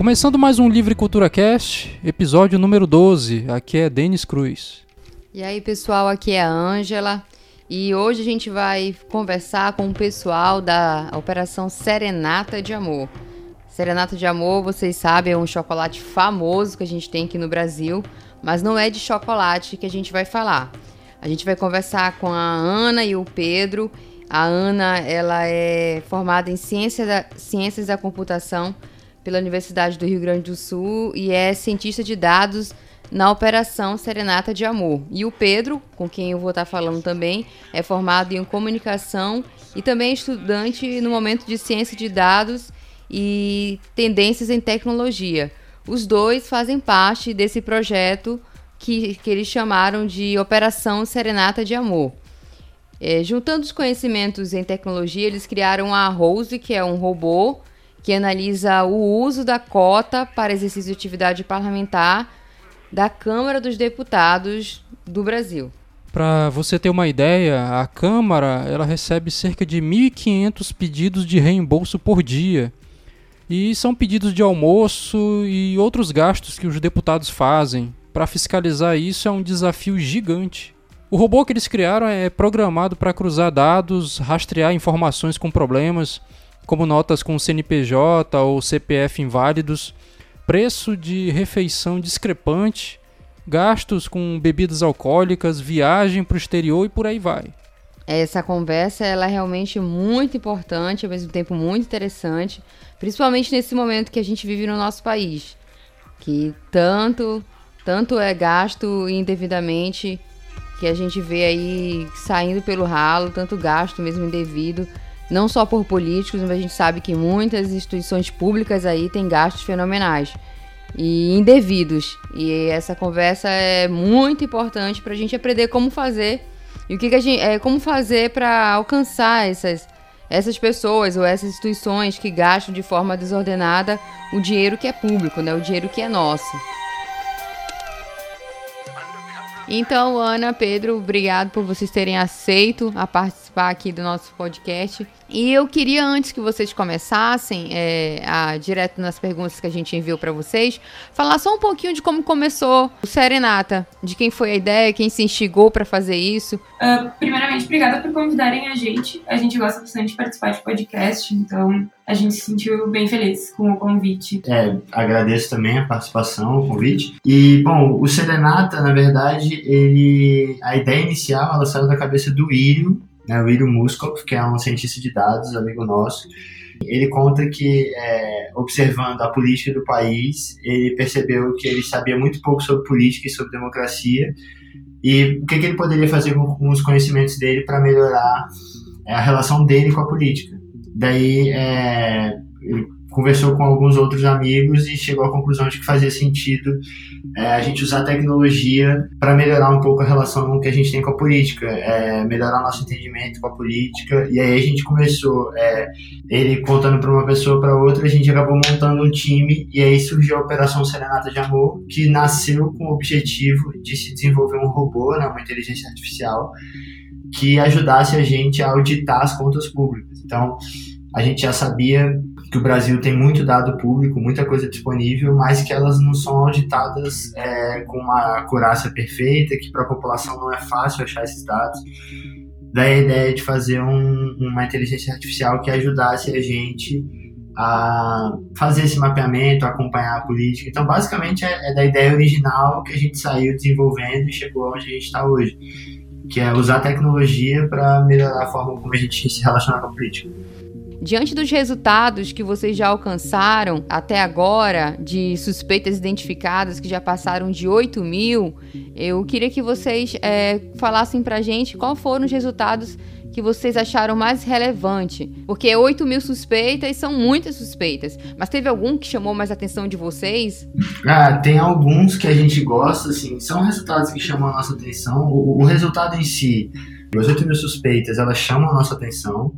Começando mais um Livre Cultura Cast, episódio número 12. Aqui é Denis Cruz. E aí, pessoal, aqui é a Ângela. E hoje a gente vai conversar com o pessoal da Operação Serenata de Amor. Serenata de Amor, vocês sabem, é um chocolate famoso que a gente tem aqui no Brasil, mas não é de chocolate que a gente vai falar. A gente vai conversar com a Ana e o Pedro. A Ana, ela é formada em Ciência da, Ciências da Computação pela Universidade do Rio Grande do Sul e é cientista de dados na Operação Serenata de Amor. E o Pedro, com quem eu vou estar falando também, é formado em comunicação e também estudante no momento de ciência de dados e tendências em tecnologia. Os dois fazem parte desse projeto que, que eles chamaram de Operação Serenata de Amor. É, juntando os conhecimentos em tecnologia, eles criaram a Rose, que é um robô que analisa o uso da cota para exercício de atividade parlamentar da Câmara dos Deputados do Brasil. Para você ter uma ideia, a Câmara ela recebe cerca de 1.500 pedidos de reembolso por dia. E são pedidos de almoço e outros gastos que os deputados fazem. Para fiscalizar isso é um desafio gigante. O robô que eles criaram é programado para cruzar dados, rastrear informações com problemas como notas com CNPJ ou CPF inválidos, preço de refeição discrepante, gastos com bebidas alcoólicas, viagem para o exterior e por aí vai. Essa conversa ela é realmente muito importante, ao mesmo tempo muito interessante, principalmente nesse momento que a gente vive no nosso país, que tanto tanto é gasto indevidamente que a gente vê aí saindo pelo ralo, tanto gasto mesmo indevido não só por políticos, mas a gente sabe que muitas instituições públicas aí têm gastos fenomenais e indevidos. E essa conversa é muito importante para a gente aprender como fazer e o que, que a gente, é, como fazer para alcançar essas essas pessoas ou essas instituições que gastam de forma desordenada o dinheiro que é público, né? O dinheiro que é nosso. Então, Ana, Pedro, obrigado por vocês terem aceito a participar aqui do nosso podcast. E eu queria, antes que vocês começassem, é, a, direto nas perguntas que a gente enviou para vocês, falar só um pouquinho de como começou o Serenata, de quem foi a ideia, quem se instigou para fazer isso. Uh, primeiramente, obrigada por convidarem a gente. A gente gosta bastante de participar de podcast, então a gente se sentiu bem feliz com o convite. É, agradeço também a participação, o convite. E, bom, o Serenata, na verdade, ele a ideia inicial ela saiu da cabeça do Írio, né, o Ilho Muskov, que é um cientista de dados, amigo nosso. Ele conta que, é, observando a política do país, ele percebeu que ele sabia muito pouco sobre política e sobre democracia, e o que, que ele poderia fazer com, com os conhecimentos dele para melhorar é, a relação dele com a política. Daí, é, ele conversou com alguns outros amigos e chegou à conclusão de que fazia sentido é, a gente usar a tecnologia para melhorar um pouco a relação que a gente tem com a política, é, melhorar nosso entendimento com a política. E aí a gente começou, é, ele contando para uma pessoa, para outra, a gente acabou montando um time e aí surgiu a Operação Serenata de Amor, que nasceu com o objetivo de se desenvolver um robô, né, uma inteligência artificial, que ajudasse a gente a auditar as contas públicas. Então, a gente já sabia que o Brasil tem muito dado público, muita coisa disponível, mas que elas não são auditadas é, com uma acurácia perfeita, que para a população não é fácil achar esses dados. Daí a ideia de fazer um, uma inteligência artificial que ajudasse a gente a fazer esse mapeamento, acompanhar a política. Então, basicamente, é, é da ideia original que a gente saiu desenvolvendo e chegou onde a gente está hoje, que é usar a tecnologia para melhorar a forma como a gente se relaciona com a política. Diante dos resultados que vocês já alcançaram até agora, de suspeitas identificadas que já passaram de 8 mil, eu queria que vocês é, falassem pra gente quais foram os resultados que vocês acharam mais relevante? Porque 8 mil suspeitas são muitas suspeitas, mas teve algum que chamou mais atenção de vocês? Ah, tem alguns que a gente gosta, assim, são resultados que chamam a nossa atenção. O, o resultado em si, as 8 mil suspeitas, elas chamam a nossa atenção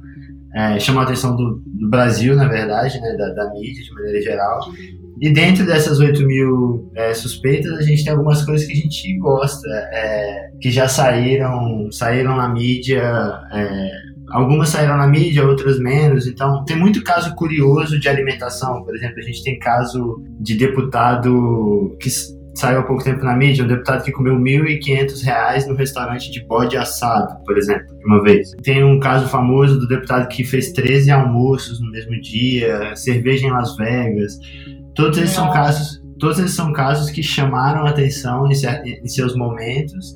é, chama a atenção do, do, Brasil, na verdade, né, da, da, mídia de maneira geral. E dentro dessas 8 mil é, suspeitas, a gente tem algumas coisas que a gente gosta, é, que já saíram, saíram na mídia é, algumas saíram na mídia, outras menos. Então, tem muito caso curioso de alimentação. Por exemplo, a gente tem caso de deputado que saiu há pouco tempo na mídia, um deputado que comeu R$ 1.500 no restaurante de bode assado, por exemplo, uma vez. Tem um caso famoso do deputado que fez 13 almoços no mesmo dia, cerveja em Las Vegas. Todos esses são casos, todos esses são casos que chamaram atenção em, em seus momentos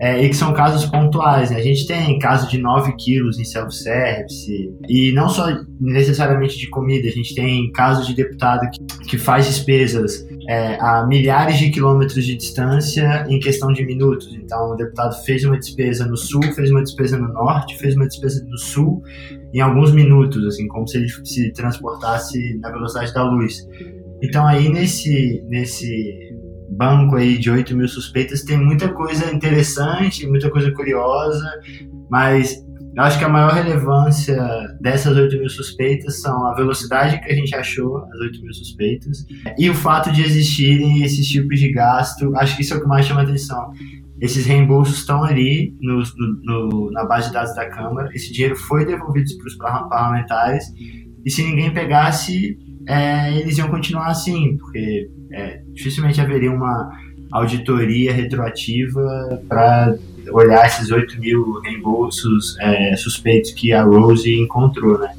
é, e que são casos pontuais. Né? A gente tem caso de 9 quilos em self-service, e não só necessariamente de comida, a gente tem casos de deputado que, que faz despesas é, a milhares de quilômetros de distância em questão de minutos. Então, o deputado fez uma despesa no sul, fez uma despesa no norte, fez uma despesa no sul em alguns minutos, assim, como se ele se transportasse na velocidade da luz. Então, aí nesse, nesse banco aí de 8 mil suspeitas tem muita coisa interessante, muita coisa curiosa, mas eu acho que a maior relevância dessas 8 mil suspeitas são a velocidade que a gente achou as 8 mil suspeitas e o fato de existirem esses tipos de gasto. Acho que isso é o que mais chama atenção. Esses reembolsos estão ali no, no, na base de dados da Câmara. Esse dinheiro foi devolvido para os parlamentares e se ninguém pegasse, é, eles iam continuar assim, porque é, dificilmente haveria uma auditoria retroativa para olhar esses 8 mil reembolsos é, suspeitos que a Rose encontrou, né?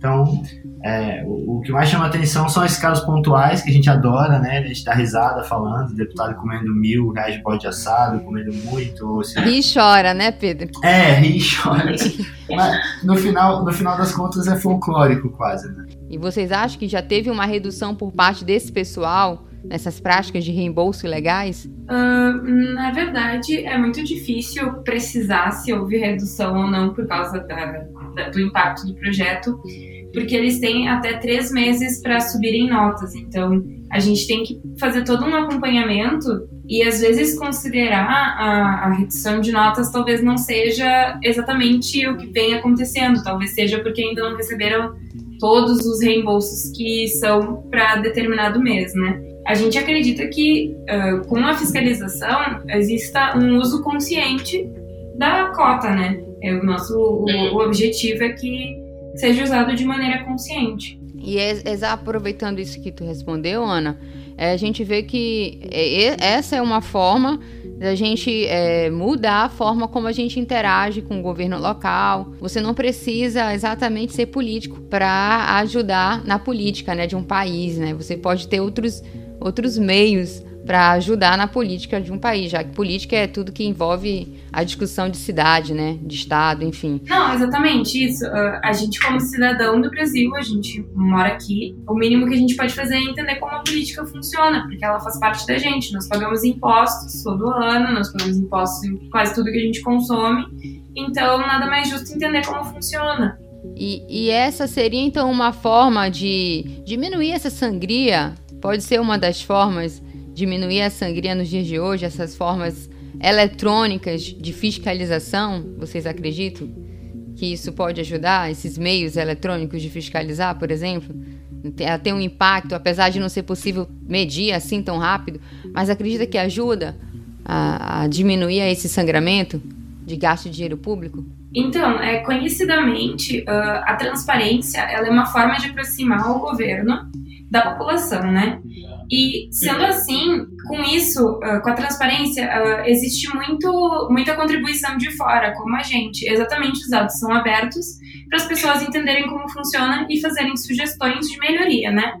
Então, é, o, que mais chama atenção são esses casos pontuais que a gente adora, né? A gente dá risada falando, deputado comendo mil reais de bode assado, comendo muito. Ou se... Ri e chora, né, Pedro? É, ri e chora. Mas no final, no final das contas é folclórico quase, né? E vocês acham que já teve uma redução por parte desse pessoal nessas práticas de reembolso ilegais? Uh, na verdade, é muito difícil precisar se houve redução ou não por causa da, da, do impacto do projeto, porque eles têm até três meses para subirem notas. Então, a gente tem que fazer todo um acompanhamento e às vezes considerar a, a, redução de notas talvez não seja exatamente o que vem acontecendo, talvez seja porque ainda não receberam todos os reembolsos que são para determinado mês, né? A gente acredita que uh, com a fiscalização exista um uso consciente da cota, né? É o nosso o, o objetivo é que seja usado de maneira consciente. E é, aproveitando isso que tu respondeu, Ana, é, a gente vê que é, essa é uma forma da gente é, mudar a forma como a gente interage com o governo local. Você não precisa exatamente ser político para ajudar na política né, de um país. Né? Você pode ter outros outros meios para ajudar na política de um país, já que política é tudo que envolve a discussão de cidade, né, de estado, enfim. Não, exatamente isso. Uh, a gente como cidadão do Brasil, a gente mora aqui, o mínimo que a gente pode fazer é entender como a política funciona, porque ela faz parte da gente. Nós pagamos impostos todo ano, nós pagamos impostos em quase tudo que a gente consome. Então, nada mais justo entender como funciona. E, e essa seria então uma forma de diminuir essa sangria Pode ser uma das formas diminuir a sangria nos dias de hoje, essas formas eletrônicas de fiscalização, vocês acreditam que isso pode ajudar, esses meios eletrônicos de fiscalizar, por exemplo? A ter um impacto, apesar de não ser possível medir assim tão rápido, mas acredita que ajuda a, a diminuir esse sangramento de gasto de dinheiro público? Então, é, conhecidamente, uh, a transparência ela é uma forma de aproximar o governo da população, né? E sendo assim, com isso, uh, com a transparência, uh, existe muito, muita contribuição de fora, como a gente. Exatamente, os dados são abertos para as pessoas entenderem como funciona e fazerem sugestões de melhoria, né?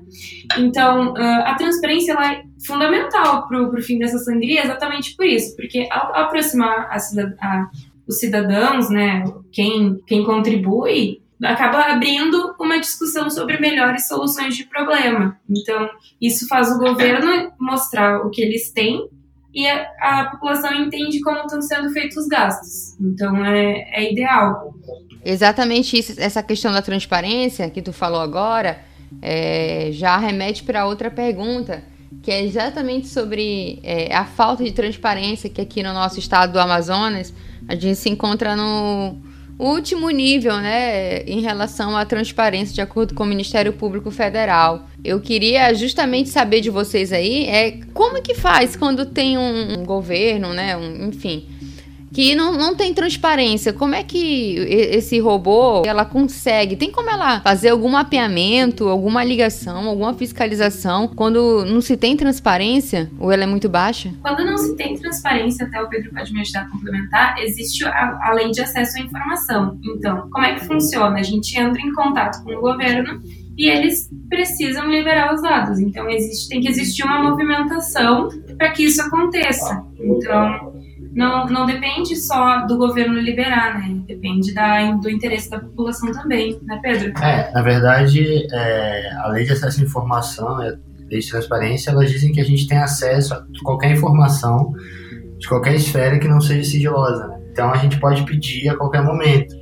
Então, a transparência ela é fundamental para o fim dessa sangria exatamente por isso, porque ao aproximar a, a, os cidadãos, né, quem, quem contribui, acaba abrindo uma discussão sobre melhores soluções de problema. Então, isso faz o governo mostrar o que eles têm e a, a população entende como estão sendo feitos os gastos. Então, é, é ideal. Exatamente isso, essa questão da transparência que tu falou agora, é, já remete para outra pergunta, que é exatamente sobre é, a falta de transparência que aqui no nosso estado do Amazonas a gente se encontra no último nível, né, em relação à transparência, de acordo com o Ministério Público Federal. Eu queria justamente saber de vocês aí, é como que faz quando tem um, um governo, né, um, enfim, que não, não tem transparência. Como é que esse robô ela consegue? Tem como ela fazer algum mapeamento, alguma ligação, alguma fiscalização quando não se tem transparência ou ela é muito baixa? Quando não se tem transparência, até o Pedro pode me ajudar a complementar, existe a, a lei de acesso à informação. Então, como é que funciona? A gente entra em contato com o governo e eles precisam liberar os dados. Então existe, tem que existir uma movimentação para que isso aconteça. Então não, não depende só do governo liberar, né? Depende da, do interesse da população também, né, Pedro? É, na verdade, é, a lei de acesso à informação, a lei de transparência, elas dizem que a gente tem acesso a qualquer informação de qualquer esfera que não seja sigilosa. Né? Então a gente pode pedir a qualquer momento.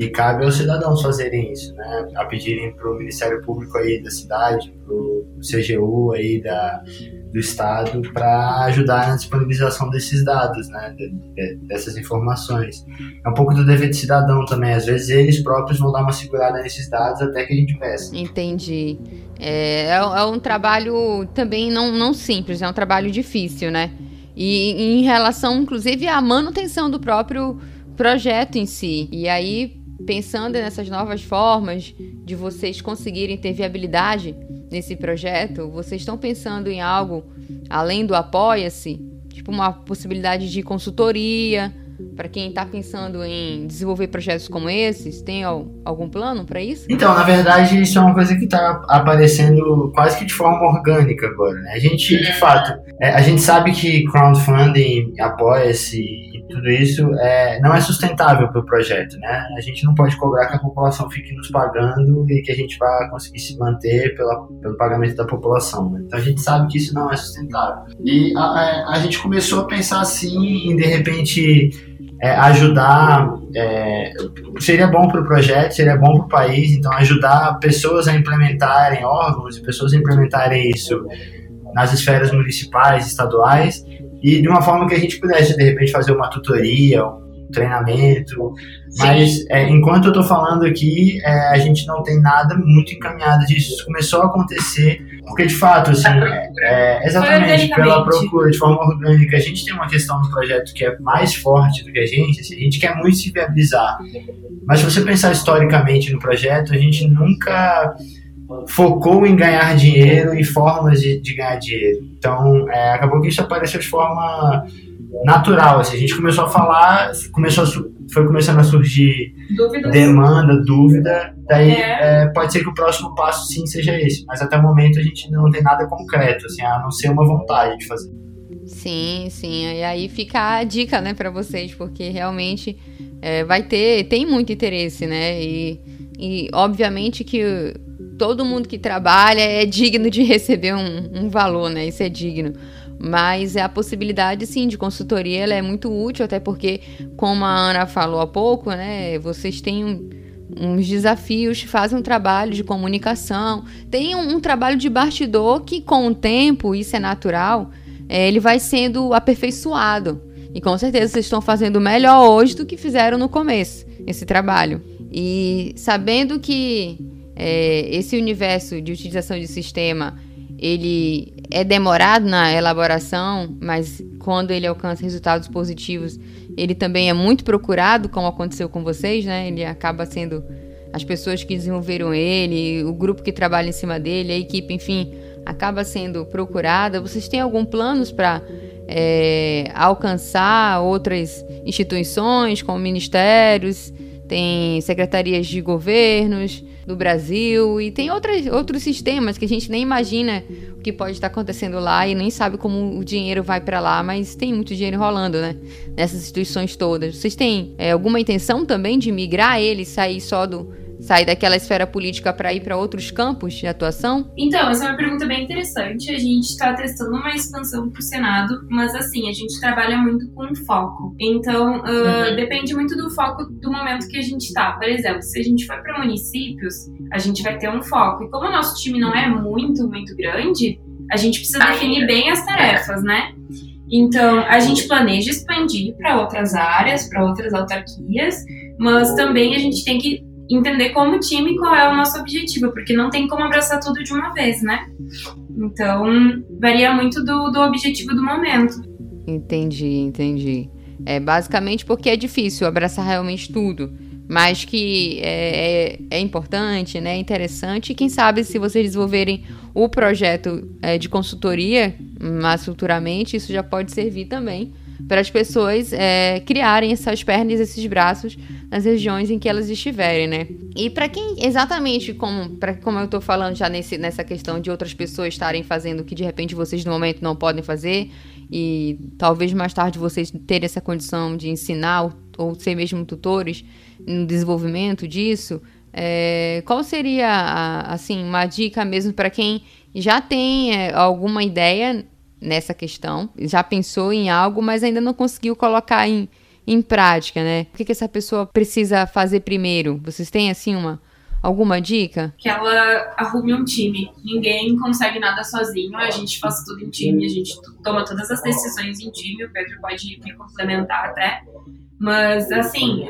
E cabe aos cidadãos fazerem isso, né? A pedirem para o Ministério Público aí da cidade, para o CGU aí da, do Estado, para ajudar na disponibilização desses dados, né? De, de, dessas informações. É um pouco do dever de cidadão também. Às vezes eles próprios vão dar uma segurada nesses dados até que a gente peça. Entendi. É, é, é um trabalho também não, não simples, é um trabalho difícil, né? E em relação, inclusive, à manutenção do próprio projeto em si. E aí pensando nessas novas formas de vocês conseguirem ter viabilidade nesse projeto, vocês estão pensando em algo além do apoia-se? Tipo uma possibilidade de consultoria para quem está pensando em desenvolver projetos como esses? Tem algum plano para isso? Então, na verdade, isso é uma coisa que está aparecendo quase que de forma orgânica agora. Né? A gente, de fato, é, a gente sabe que crowdfunding, apoia-se tudo isso é, não é sustentável para o projeto, né? A gente não pode cobrar que a população fique nos pagando e que a gente vá conseguir se manter pela, pelo pagamento da população. Né? Então a gente sabe que isso não é sustentável. E a, a, a gente começou a pensar assim em de repente é, ajudar. É, seria bom para o projeto, seria bom para o país, então ajudar pessoas a implementarem órgãos e pessoas a implementarem isso nas esferas municipais, estaduais e de uma forma que a gente pudesse, de repente, fazer uma tutoria, um treinamento. Mas é, enquanto eu estou falando aqui, é, a gente não tem nada muito encaminhado disso. Isso começou a acontecer porque, de fato, assim, é, exatamente pela procura, de forma orgânica. A gente tem uma questão no projeto que é mais forte do que a gente. Assim, a gente quer muito se viabilizar. Mas se você pensar historicamente no projeto, a gente nunca focou em ganhar dinheiro e formas de, de ganhar dinheiro. Então, é, acabou que isso apareceu de forma natural. Assim, a gente começou a falar, começou a, foi começando a surgir Dúvidas. demanda, dúvida. Daí é. É, pode ser que o próximo passo sim seja esse, mas até o momento a gente não tem nada concreto, assim, a não ser uma vontade de fazer. Sim, sim. E aí fica a dica, né, para vocês, porque realmente é, vai ter, tem muito interesse, né? E, e obviamente que todo mundo que trabalha é digno de receber um, um valor, né? Isso é digno. Mas é a possibilidade, sim, de consultoria, ela é muito útil, até porque, como a Ana falou há pouco, né? Vocês têm um, uns desafios, fazem um trabalho de comunicação, tem um, um, trabalho de bastidor que, com o tempo, isso é natural, é, ele vai sendo aperfeiçoado. E com certeza vocês estão fazendo melhor hoje do que fizeram no começo, esse trabalho. E sabendo que é, esse universo de utilização de sistema ele é demorado na elaboração, mas quando ele alcança resultados positivos, ele também é muito procurado, como aconteceu com vocês, né? Ele acaba sendo as pessoas que desenvolveram ele, o grupo que trabalha em cima dele, a equipe, enfim, acaba sendo procurada. Vocês têm algum planos para é, alcançar outras instituições, como ministérios, tem secretarias de governos? Do Brasil e tem outras, outros sistemas que a gente nem imagina o que pode estar acontecendo lá e nem sabe como o dinheiro vai para lá, mas tem muito dinheiro rolando, né? Nessas instituições todas. Vocês têm é, alguma intenção também de migrar ele, sair só do sair daquela esfera política para ir para outros campos de atuação? Então, essa é uma pergunta bem interessante. A gente está testando uma expansão para o Senado, mas assim, a gente trabalha muito com foco. Então, uh, uhum. depende muito do foco do momento que a gente está. Por exemplo, se a gente for para municípios, a gente vai ter um foco. E como o nosso time não é muito, muito grande, a gente precisa definir bem as tarefas, né? Então, a gente planeja expandir para outras áreas, para outras autarquias, mas também a gente tem que entender como time qual é o nosso objetivo, porque não tem como abraçar tudo de uma vez, né? Então, varia muito do, do objetivo do momento. Entendi, entendi. É basicamente porque é difícil abraçar realmente tudo mas que é, é, é, importante, né, interessante. E quem sabe se vocês desenvolverem o projeto é, de consultoria mais futuramente, isso já pode servir também para as pessoas é, criarem essas pernas, esses braços nas regiões em que elas estiverem, né? E para quem exatamente como para como eu estou falando já nesse, nessa questão de outras pessoas estarem fazendo o que de repente vocês no momento não podem fazer e talvez mais tarde vocês terem essa condição de ensinar ou, ser mesmo tutores no desenvolvimento disso, é, qual seria, a, assim, uma dica mesmo para quem já tem é, alguma ideia nessa questão, já pensou em algo, mas ainda não conseguiu colocar em, em prática, né? O que, que essa pessoa precisa fazer primeiro? Vocês têm, assim, uma, Alguma dica? Que ela arrume um time. Ninguém consegue nada sozinho, a gente faz tudo em time, a gente toma todas as decisões em time, o Pedro pode me complementar até. Mas, assim,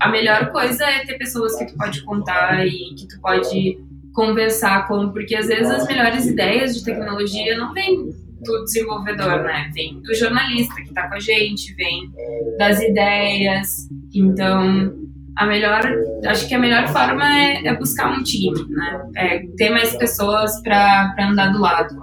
a melhor coisa é ter pessoas que tu pode contar e que tu pode conversar com, porque às vezes as melhores ideias de tecnologia não vêm do desenvolvedor, né? Vem do jornalista que está com a gente, vem das ideias. Então, a melhor, acho que a melhor forma é, é buscar um time, né? É ter mais pessoas para andar do lado.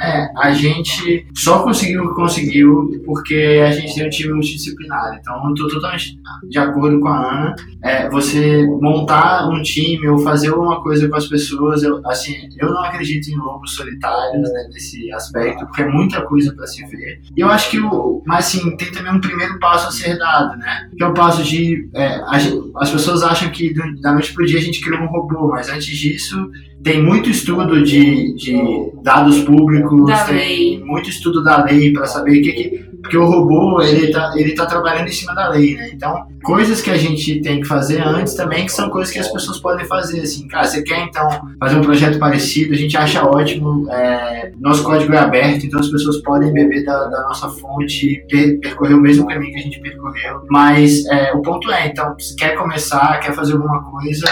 É, a gente só conseguiu conseguiu porque a gente tem um time multidisciplinar. Então, eu tô totalmente de acordo com a Ana. É, você montar um time ou fazer alguma coisa com as pessoas, eu, assim, eu não acredito em lobos solitários né, nesse aspecto, porque é muita coisa para se ver. E eu acho que o, mas assim, tem também um primeiro passo a ser dado, né? Que é o passo de é, a, as pessoas acham que da noite pro dia a gente criou um robô, mas antes disso tem muito estudo de, de dados públicos, da tem lei. muito estudo da lei para saber o que, que porque o robô ele tá, ele tá trabalhando em cima da lei, né? Então, coisas que a gente tem que fazer antes também, que são coisas que as pessoas podem fazer, assim, cara, você quer então fazer um projeto parecido, a gente acha ótimo, é, nosso código é aberto, então as pessoas podem beber da, da nossa fonte, per, percorrer o mesmo caminho que a gente percorreu, mas é, o ponto é, então, se quer começar, quer fazer alguma coisa,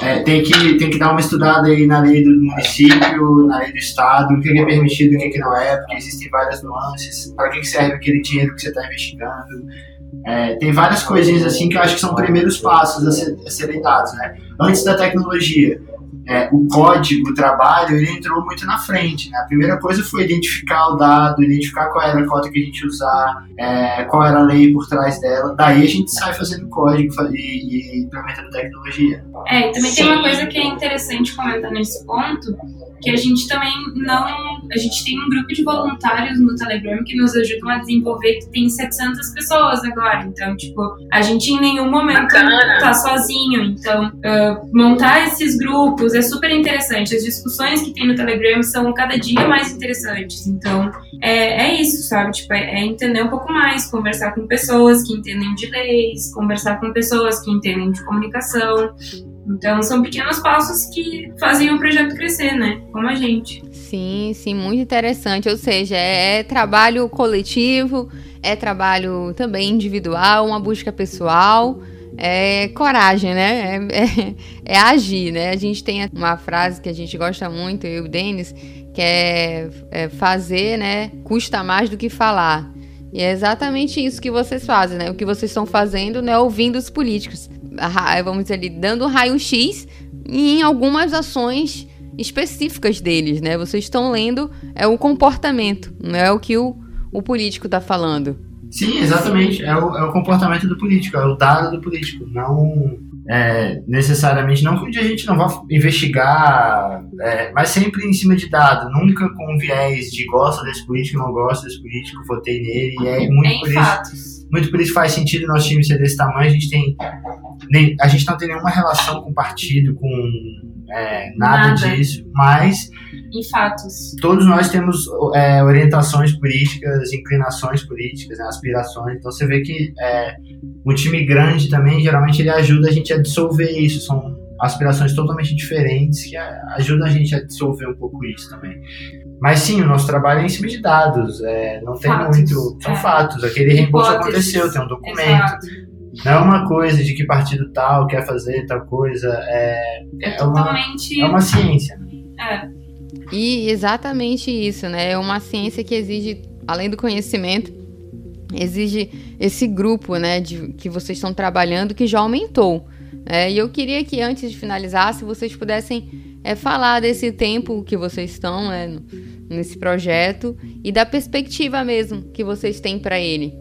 é, tem, que, tem que dar uma estudada aí na lei do município, na lei do estado, o que é permitido e o que não é, porque existem várias nuances, para que serve aquele dinheiro que você está investigando. É, tem várias coisinhas assim que eu acho que são primeiros passos a, ser, a serem dados, né? Antes da tecnologia é, o código, o trabalho, ele entrou muito na frente. Né? A primeira coisa foi identificar o dado, identificar qual era a cota que a gente ia usar, é, qual era a lei por trás dela. Daí a gente sai fazendo código e, e implementando tecnologia. É, e também Sim. tem uma coisa que é interessante comentar nesse ponto, que a gente também não. A gente tem um grupo de voluntários no Telegram que nos ajudam a desenvolver, que tem 700 pessoas agora. Então, tipo, a gente em nenhum momento Bacana. tá sozinho. Então, uh, montar esses grupos é super interessante. As discussões que tem no Telegram são cada dia mais interessantes. Então, é, é isso, sabe? Tipo, é, é entender um pouco mais, conversar com pessoas que entendem de leis, conversar com pessoas que entendem de comunicação. Então, são pequenos passos que fazem o projeto crescer, né? Como a gente. Sim, sim, muito interessante. Ou seja, é trabalho coletivo, é trabalho também individual, uma busca pessoal. É coragem, né? É, é, é agir, né? A gente tem uma frase que a gente gosta muito, eu e o Denis, que é, é fazer, né? Custa mais do que falar. E é exatamente isso que vocês fazem, né? O que vocês estão fazendo, né? Ouvindo os políticos vamos dizer ali, dando raio-x em algumas ações específicas deles, né? Vocês estão lendo é o comportamento, não é o que o, o político está falando. Sim, exatamente. É o, é o comportamento do político, é o dado do político, não é, necessariamente, não que a gente não vá investigar, é, mas sempre em cima de dado, nunca com viés de gosta desse político, não gosta desse político, votei nele, e é muito em por fatos. isso. Muito por isso faz sentido nosso time ser desse tamanho, a gente tem. Nem, a gente não tem nenhuma relação com partido, com é, nada, Nada. disso, mas Em fatos. todos nós temos é, orientações políticas, inclinações políticas, né, aspirações. Então você vê que é, um time grande também, geralmente ele ajuda a gente a dissolver isso. São aspirações totalmente diferentes que é, ajudam a gente a dissolver um pouco isso também. Mas sim, o nosso trabalho é em cima de dados. é, não tem Fatos, muito. São é. fatos. Aquele reembolso Hipóteses. aconteceu, tem um documento. Exato. Não é uma coisa de que partido tal quer fazer tal coisa. É, É, é, uma, é uma ciência. é, E exatamente isso, né? É uma ciência que exige, além do conhecimento, exige esse grupo, né, de, que vocês estão trabalhando, que já aumentou. É, e eu queria que antes de finalizar, se vocês pudessem é, falar desse tempo que vocês estão né, nesse projeto e da perspectiva mesmo que vocês têm para ele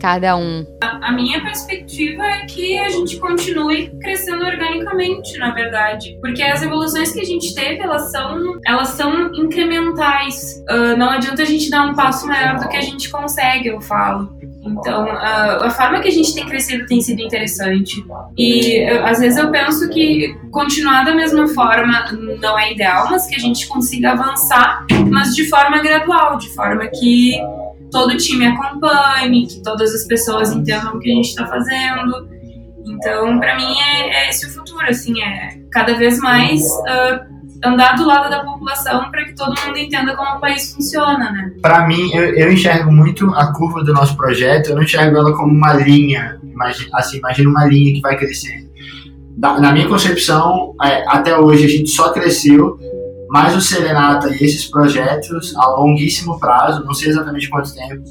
cada um? A, a, minha perspectiva é que a gente continue crescendo organicamente, na verdade, porque as evoluções que a gente teve, elas são, elas são incrementais. Uh, não adianta a gente dar um passo maior do que a gente consegue, eu falo. Então, a, forma que a gente tem crescido tem sido interessante. E às vezes eu penso que continuar da mesma forma não é ideal, mas que a gente consiga avançar, mas de forma gradual, de forma que todo time acompanhe, que todas as pessoas entendam o que a gente está fazendo. Então, para mim, é, é, esse o futuro, assim, é cada vez mais uh, andar do lado da população para que todo mundo entenda como o país funciona, né? Para mim, eu, eu, enxergo muito a curva do nosso projeto, eu não enxergo ela como uma linha, imagina, assim, imagina uma linha que vai crescendo. na minha concepção, é, até hoje a gente só cresceu mas o Serenata e esses projetos a longuíssimo prazo, não sei exatamente quanto tempo,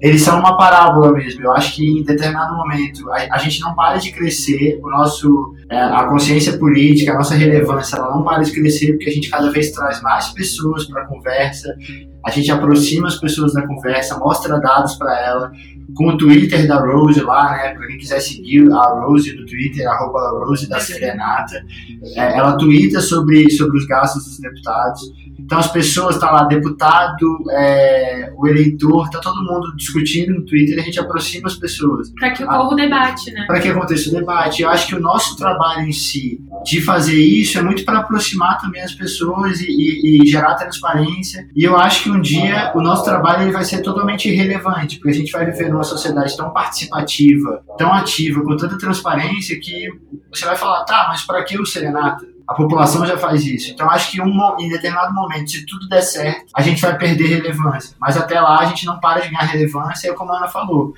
eles são uma parábola mesmo. Eu acho que em determinado momento a, a gente não para de crescer, o nosso, é, a consciência política, a nossa relevância, ela não para de crescer porque a gente cada vez traz mais pessoas para a conversa, a gente aproxima as pessoas da conversa, mostra dados para ela, com o Twitter da Rose lá, né? Para quem quiser seguir a Rose no Twitter, arroba Rose da Serenata. É, ela twitta sobre, sobre os gastos dos deputados. Então as pessoas estão tá lá, deputado, é, o eleitor, tá todo mundo discutindo no Twitter e a gente aproxima as pessoas. Para que o debate, né? Para que aconteça o debate. Eu acho que o nosso trabalho em si de fazer isso é muito para aproximar também as pessoas e, e, e, gerar transparência. E eu acho que um dia o nosso trabalho ele vai ser totalmente irrelevante, porque a gente vai viver numa sociedade tão participativa, tão ativa, com tanta transparência que você vai falar, tá, mas para que o Serenata? A população já faz isso. Então, acho que um, em determinado momento, se tudo der certo, a gente vai perder relevância. Mas até lá, a gente não para de ganhar relevância, é como a Ana falou.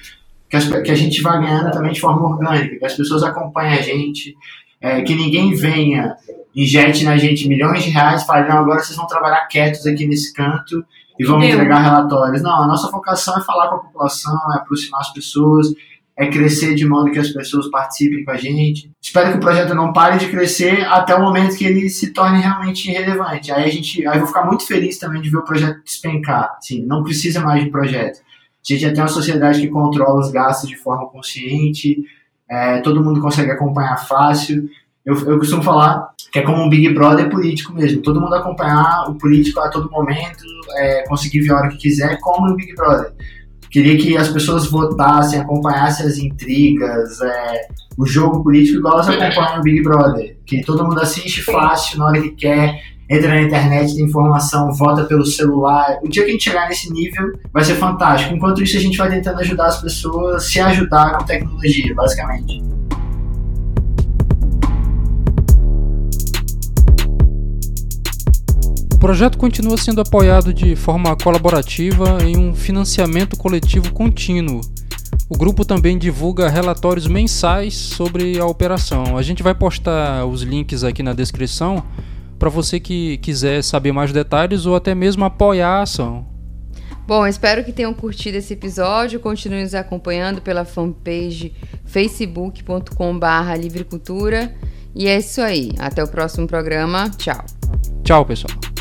Que, as, que a gente vai ganhando também de forma orgânica, que as pessoas acompanhem a gente, é, que ninguém venha, injete na gente milhões de reais fale, não, agora vocês vão trabalhar quietos aqui nesse canto e vão entregar relatórios. Não, a nossa vocação é falar com a população, é aproximar as pessoas, é crescer de modo que as pessoas participem com a gente. Espero que o projeto não pare de crescer até o momento que ele se torne realmente relevante. Aí a gente, aí eu vou ficar muito feliz também de ver o projeto despencar. Assim, não precisa mais de projeto. A gente já tem uma sociedade que controla os gastos de forma consciente, é, todo mundo consegue acompanhar fácil. Eu, eu costumo falar que é como um Big Brother político mesmo. Todo mundo acompanhar o político a todo momento, é, conseguir ver a hora que quiser, como no Big Brother. Queria que as pessoas votassem, acompanhassem as intrigas, é, o jogo político igual elas acompanham o Big Brother. Que todo mundo assiste fácil, na hora que quer, entra na internet, tem informação, vota pelo celular. O dia que a gente chegar nesse nível vai ser fantástico. Enquanto isso, a gente vai tentando ajudar as pessoas a se ajudar com tecnologia, basicamente. Projeto continua sendo apoiado de forma colaborativa em um financiamento coletivo contínuo. O grupo também divulga relatórios mensais sobre a operação. A gente vai postar os links aqui na descrição para você que quiser saber mais detalhes ou até mesmo apoiar a ação. Bom, espero que tenham curtido esse episódio. Continue nos acompanhando pela fanpage facebook.com/livrecultura. E é isso aí. Até o próximo programa. Tchau. Tchau, pessoal.